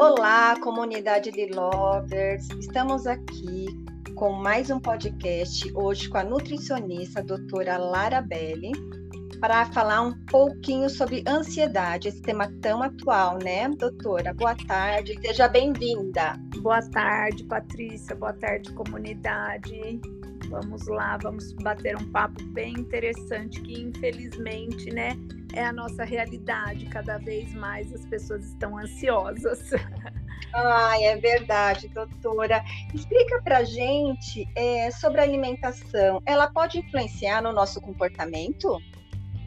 Olá, comunidade de lovers. Estamos aqui com mais um podcast hoje com a nutricionista a doutora Lara Belli para falar um pouquinho sobre ansiedade, esse tema tão atual, né, doutora? Boa tarde, seja bem-vinda. Boa tarde, Patrícia. Boa tarde, comunidade. Vamos lá, vamos bater um papo bem interessante que infelizmente, né, é a nossa realidade. Cada vez mais as pessoas estão ansiosas. Ai, é verdade, doutora. Explica pra gente é, sobre a alimentação. Ela pode influenciar no nosso comportamento?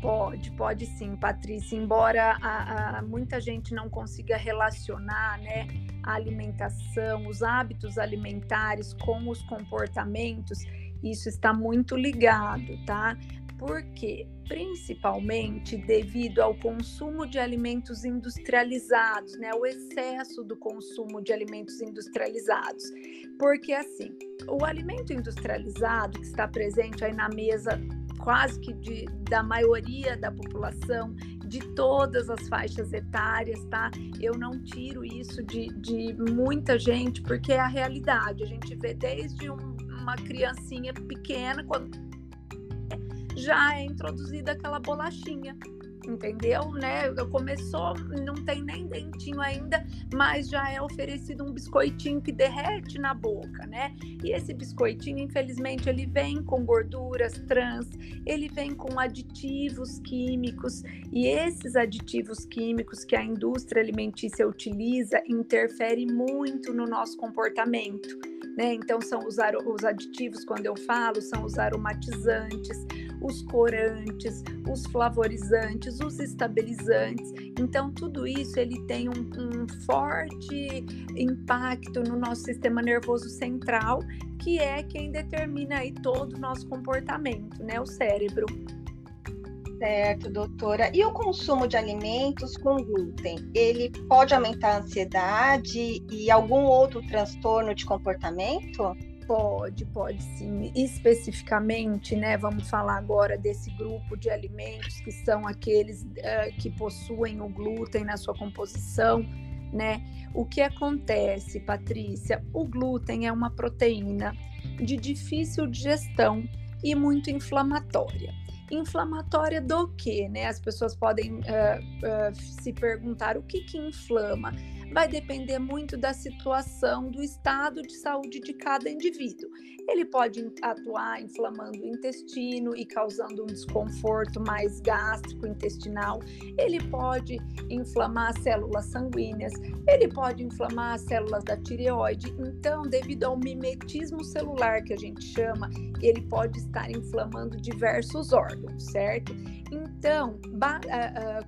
Pode, pode sim, Patrícia. Embora a, a, muita gente não consiga relacionar né, a alimentação, os hábitos alimentares com os comportamentos, isso está muito ligado, tá? Porque, principalmente devido ao consumo de alimentos industrializados, né? O excesso do consumo de alimentos industrializados. Porque, assim, o alimento industrializado que está presente aí na mesa quase que de, da maioria da população, de todas as faixas etárias, tá? Eu não tiro isso de, de muita gente, porque é a realidade. A gente vê desde um uma criancinha pequena, quando já é introduzida aquela bolachinha entendeu? Né? Começou, não tem nem dentinho ainda, mas já é oferecido um biscoitinho que derrete na boca, né? E esse biscoitinho, infelizmente, ele vem com gorduras trans, ele vem com aditivos químicos, e esses aditivos químicos que a indústria alimentícia utiliza interferem muito no nosso comportamento. Né? Então, são os, os aditivos, quando eu falo, são os aromatizantes, os corantes, os flavorizantes, os estabilizantes. Então, tudo isso ele tem um, um forte impacto no nosso sistema nervoso central, que é quem determina aí todo o nosso comportamento, né? O cérebro. Certo, doutora. E o consumo de alimentos com glúten, ele pode aumentar a ansiedade e algum outro transtorno de comportamento? Pode, pode sim. Especificamente, né, vamos falar agora desse grupo de alimentos que são aqueles uh, que possuem o glúten na sua composição, né? O que acontece, Patrícia? O glúten é uma proteína de difícil digestão e muito inflamatória. Inflamatória do que, né? As pessoas podem uh, uh, se perguntar o que que inflama vai depender muito da situação, do estado de saúde de cada indivíduo. Ele pode atuar inflamando o intestino e causando um desconforto mais gástrico intestinal. Ele pode inflamar as células sanguíneas. Ele pode inflamar as células da tireoide. Então, devido ao mimetismo celular que a gente chama, ele pode estar inflamando diversos órgãos, certo? Então,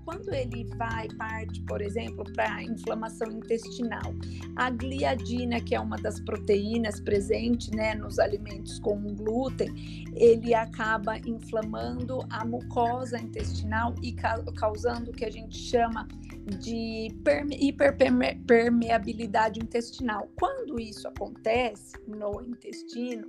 quando ele vai parte, por exemplo, para inflamação intestinal, a gliadina, que é uma das proteínas presentes né, nos alimentos com glúten, ele acaba inflamando a mucosa intestinal e causando o que a gente chama de hiperpermeabilidade intestinal. Quando isso acontece no intestino,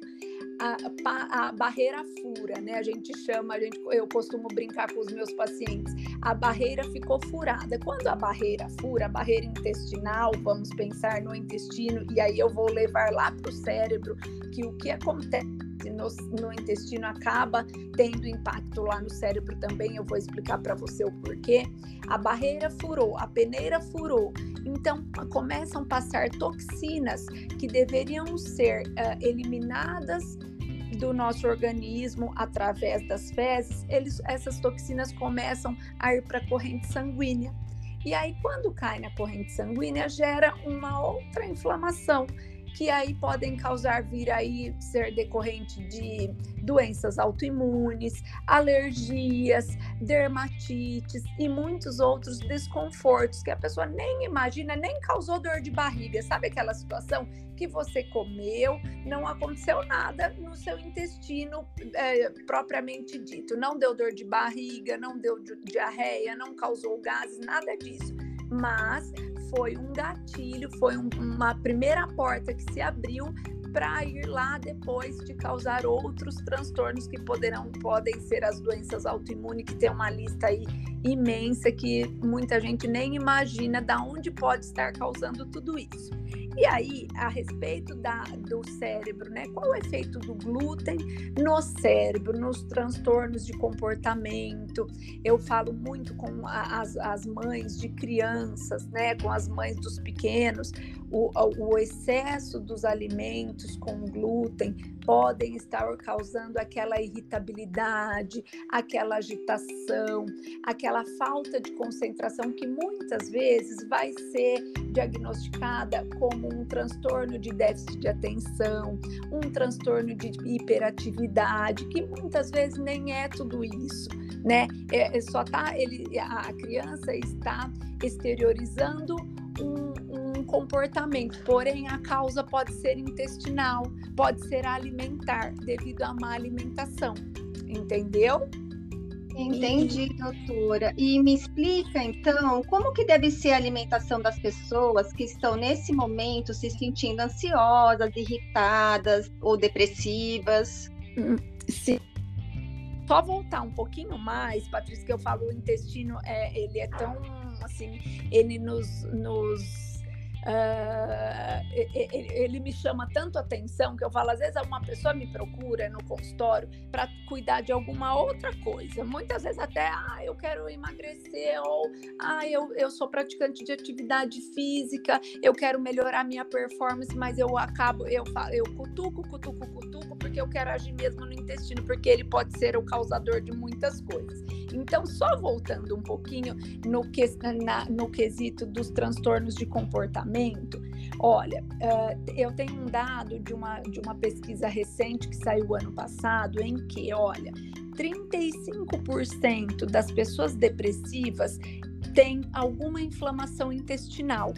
a, a, barreira fura, né? A gente chama, a gente, eu costumo brincar com os meus pacientes, a barreira ficou furada. Quando a barreira fura, a barreira intestinal, vamos pensar no intestino, e aí eu vou levar lá para o cérebro, que o que acontece no, no, intestino acaba tendo impacto lá no cérebro também. Eu vou explicar para você o porquê. A barreira furou, a peneira furou. Então começam a passar toxinas que deveriam ser uh, eliminadas do nosso organismo através das fezes, eles, essas toxinas começam a ir para a corrente sanguínea. E aí, quando cai na corrente sanguínea, gera uma outra inflamação que aí podem causar vir aí ser decorrente de doenças autoimunes, alergias, dermatites e muitos outros desconfortos que a pessoa nem imagina, nem causou dor de barriga. Sabe aquela situação que você comeu, não aconteceu nada no seu intestino é, propriamente dito, não deu dor de barriga, não deu diarreia, não causou gases, nada disso. Mas foi um gatilho, foi um, uma primeira porta que se abriu para ir lá depois de causar outros transtornos que poderão podem ser as doenças autoimunes, que tem uma lista aí imensa que muita gente nem imagina da onde pode estar causando tudo isso. E aí, a respeito da, do cérebro, né? Qual o efeito do glúten no cérebro, nos transtornos de comportamento? Eu falo muito com as, as mães de crianças, né? Com as mães dos pequenos. O, o excesso dos alimentos com glúten podem estar causando aquela irritabilidade, aquela agitação, aquela falta de concentração que muitas vezes vai ser diagnosticada como um transtorno de déficit de atenção, um transtorno de hiperatividade, que muitas vezes nem é tudo isso, né? É, é só tá ele a criança está exteriorizando comportamento, porém a causa pode ser intestinal, pode ser alimentar, devido à má alimentação, entendeu? Entendi, doutora. E me explica então como que deve ser a alimentação das pessoas que estão nesse momento se sentindo ansiosas, irritadas ou depressivas? Hum, sim. Só voltar um pouquinho mais, Patrícia, que eu falo, o intestino é, ele é tão assim, ele nos, nos Uh, ele me chama tanto atenção que eu falo, às vezes uma pessoa me procura no consultório para cuidar de alguma outra coisa. Muitas vezes até, ah, eu quero emagrecer, ou ah, eu, eu sou praticante de atividade física, eu quero melhorar minha performance, mas eu acabo, eu, eu cutuco, cutuco, cutuco, porque eu quero agir mesmo no intestino, porque ele pode ser o causador de muitas coisas. Então, só voltando um pouquinho no, que, na, no quesito dos transtornos de comportamento, olha, uh, eu tenho um dado de uma, de uma pesquisa recente que saiu ano passado, em que, olha, 35% das pessoas depressivas têm alguma inflamação intestinal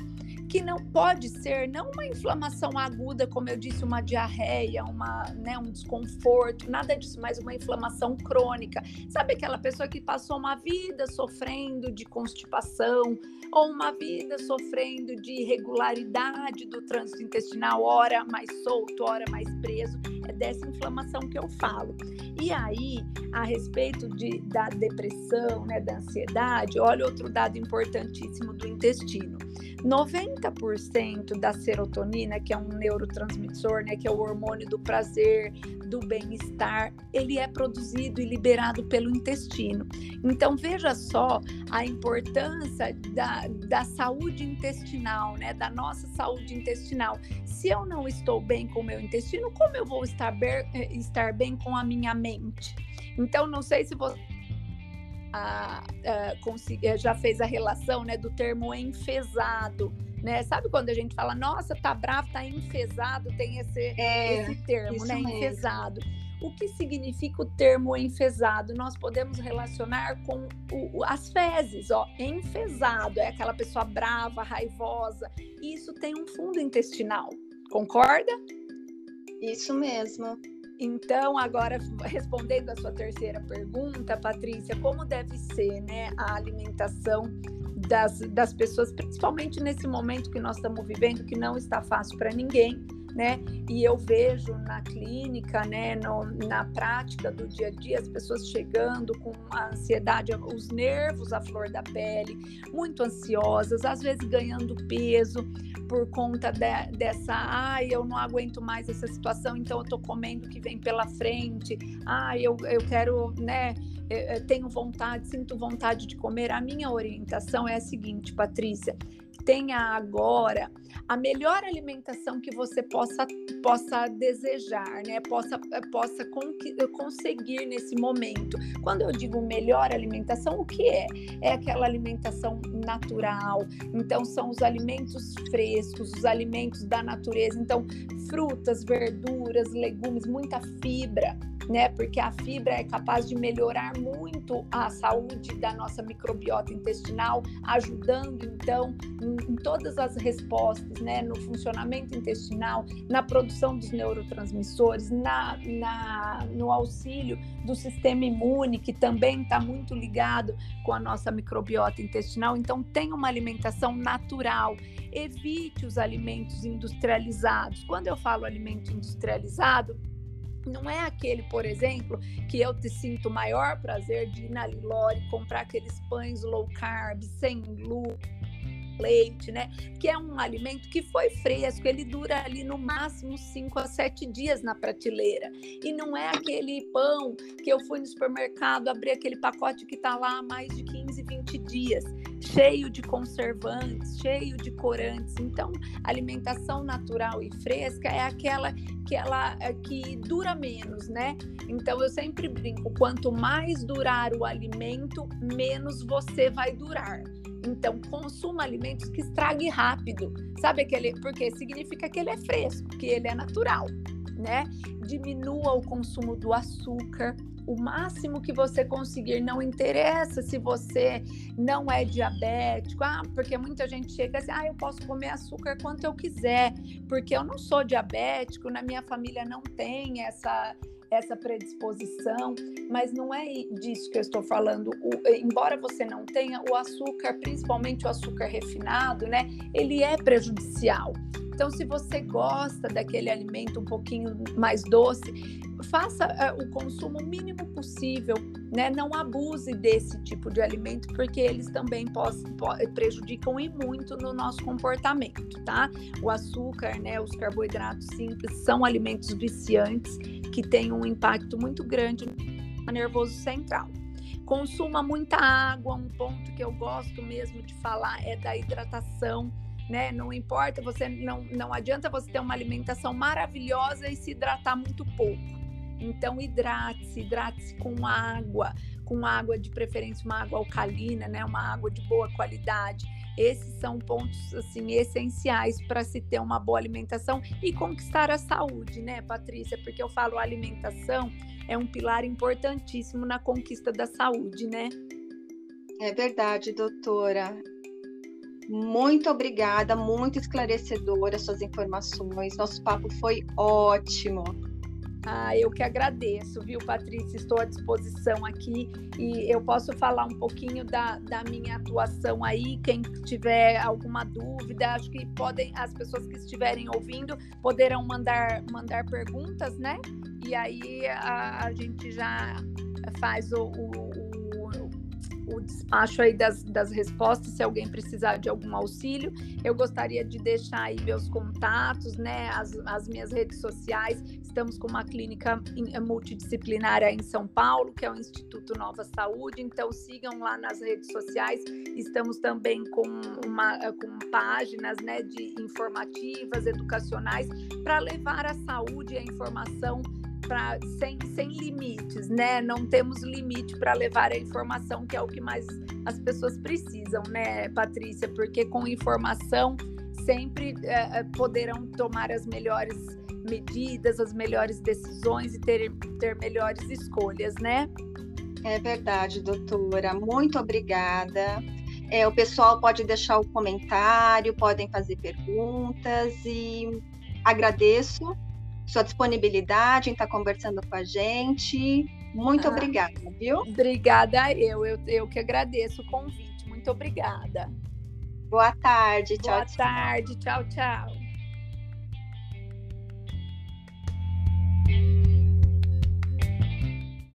que não pode ser não uma inflamação aguda, como eu disse, uma diarreia, uma, né, um desconforto, nada disso, mas uma inflamação crônica. Sabe aquela pessoa que passou uma vida sofrendo de constipação ou uma vida sofrendo de irregularidade do trânsito intestinal, hora mais solto, hora mais preso? É dessa inflamação que eu falo. E aí, a respeito de, da depressão, né, da ansiedade, olha outro dado importantíssimo do intestino. 90% da serotonina, que é um neurotransmissor, né, que é o hormônio do prazer, do bem-estar, ele é produzido e liberado pelo intestino. Então veja só a importância da, da saúde intestinal, né, da nossa saúde intestinal. Se eu não estou bem com o meu intestino, como eu vou estar bem, eh, estar bem com a minha mente? Então não sei se você a, a, já fez a relação né, do termo enfesado. Né? Sabe quando a gente fala, nossa, tá bravo, tá enfesado, tem esse, é, esse termo, né? Mesmo. Enfesado. O que significa o termo enfesado? Nós podemos relacionar com o, as fezes, ó. Enfesado é aquela pessoa brava, raivosa. Isso tem um fundo intestinal. Concorda? Isso mesmo. Então, agora respondendo a sua terceira pergunta, Patrícia, como deve ser né, a alimentação das, das pessoas, principalmente nesse momento que nós estamos vivendo, que não está fácil para ninguém, né? E eu vejo na clínica, né, no, na prática do dia a dia, as pessoas chegando com ansiedade, os nervos à flor da pele, muito ansiosas, às vezes ganhando peso por conta de, dessa, ai, eu não aguento mais essa situação, então eu tô comendo o que vem pela frente, ai, eu, eu quero, né, tenho vontade, sinto vontade de comer. A minha orientação é a seguinte, Patrícia, tenha agora a melhor alimentação que você possa, possa desejar, né? Possa, possa con conseguir nesse momento. Quando eu digo melhor alimentação, o que é? É aquela alimentação natural. Então, são os alimentos frescos, os alimentos da natureza. Então, frutas, verduras, legumes, muita fibra né? Porque a fibra é capaz de melhorar muito a saúde da nossa microbiota intestinal, ajudando então em, em todas as respostas, né? No funcionamento intestinal, na produção dos neurotransmissores, na, na no auxílio do sistema imune, que também está muito ligado com a nossa microbiota intestinal. Então, Então, tenha uma alimentação natural. Evite os alimentos industrializados. Quando eu falo alimento industrializado, não é aquele, por exemplo, que eu te sinto maior prazer de ir na Lilore comprar aqueles pães low carb, sem glúten leite, né? Que é um alimento que foi fresco, ele dura ali no máximo 5 a 7 dias na prateleira. E não é aquele pão que eu fui no supermercado, abri aquele pacote que está lá há mais de 15, 20 dias, cheio de conservantes, cheio de corantes. Então, alimentação natural e fresca é aquela que ela é, que dura menos, né? Então eu sempre brinco, quanto mais durar o alimento, menos você vai durar. Então, consuma alimentos que estrague rápido. Sabe aquele? Porque significa que ele é fresco, que ele é natural, né? Diminua o consumo do açúcar, o máximo que você conseguir. Não interessa se você não é diabético, ah, porque muita gente chega assim, ah, eu posso comer açúcar quanto eu quiser, porque eu não sou diabético, na minha família não tem essa essa predisposição, mas não é disso que eu estou falando. O, embora você não tenha o açúcar, principalmente o açúcar refinado, né? Ele é prejudicial. Então, se você gosta daquele alimento um pouquinho mais doce, faça uh, o consumo mínimo possível, né? Não abuse desse tipo de alimento, porque eles também prejudicam e muito no nosso comportamento, tá? O açúcar, né? Os carboidratos simples são alimentos viciantes que têm um impacto muito grande no nervoso central. Consuma muita água, um ponto que eu gosto mesmo de falar é da hidratação né? Não importa, você não, não adianta você ter uma alimentação maravilhosa e se hidratar muito pouco. Então hidrate-se, hidrate-se com água, com água de preferência uma água alcalina, né? Uma água de boa qualidade. Esses são pontos assim essenciais para se ter uma boa alimentação e conquistar a saúde, né, Patrícia? Porque eu falo alimentação é um pilar importantíssimo na conquista da saúde, né? É verdade, doutora. Muito obrigada, muito esclarecedora suas informações. Nosso papo foi ótimo. Ah, eu que agradeço, viu, Patrícia? Estou à disposição aqui e eu posso falar um pouquinho da, da minha atuação aí. Quem tiver alguma dúvida, acho que podem, as pessoas que estiverem ouvindo poderão mandar, mandar perguntas, né? E aí a, a gente já faz o, o o despacho aí das, das respostas, se alguém precisar de algum auxílio. Eu gostaria de deixar aí meus contatos, né, as, as minhas redes sociais. Estamos com uma clínica eh, multidisciplinária em São Paulo, que é o Instituto Nova Saúde, então sigam lá nas redes sociais. Estamos também com, uma, eh, com páginas né, de informativas, educacionais, para levar a saúde e a informação pra, sem, sem limites, né? Não temos limite para levar a informação, que é o que mais as pessoas precisam, né, Patrícia? Porque com informação sempre é, poderão tomar as melhores medidas, as melhores decisões e ter, ter melhores escolhas, né? É verdade, doutora. Muito obrigada. É, o pessoal pode deixar o comentário, podem fazer perguntas e agradeço sua disponibilidade em estar conversando com a gente. Muito ah, obrigada, viu? Obrigada eu. eu. Eu que agradeço o convite. Muito obrigada. Boa tarde. Tchau, Boa tchau. tarde. Tchau, tchau.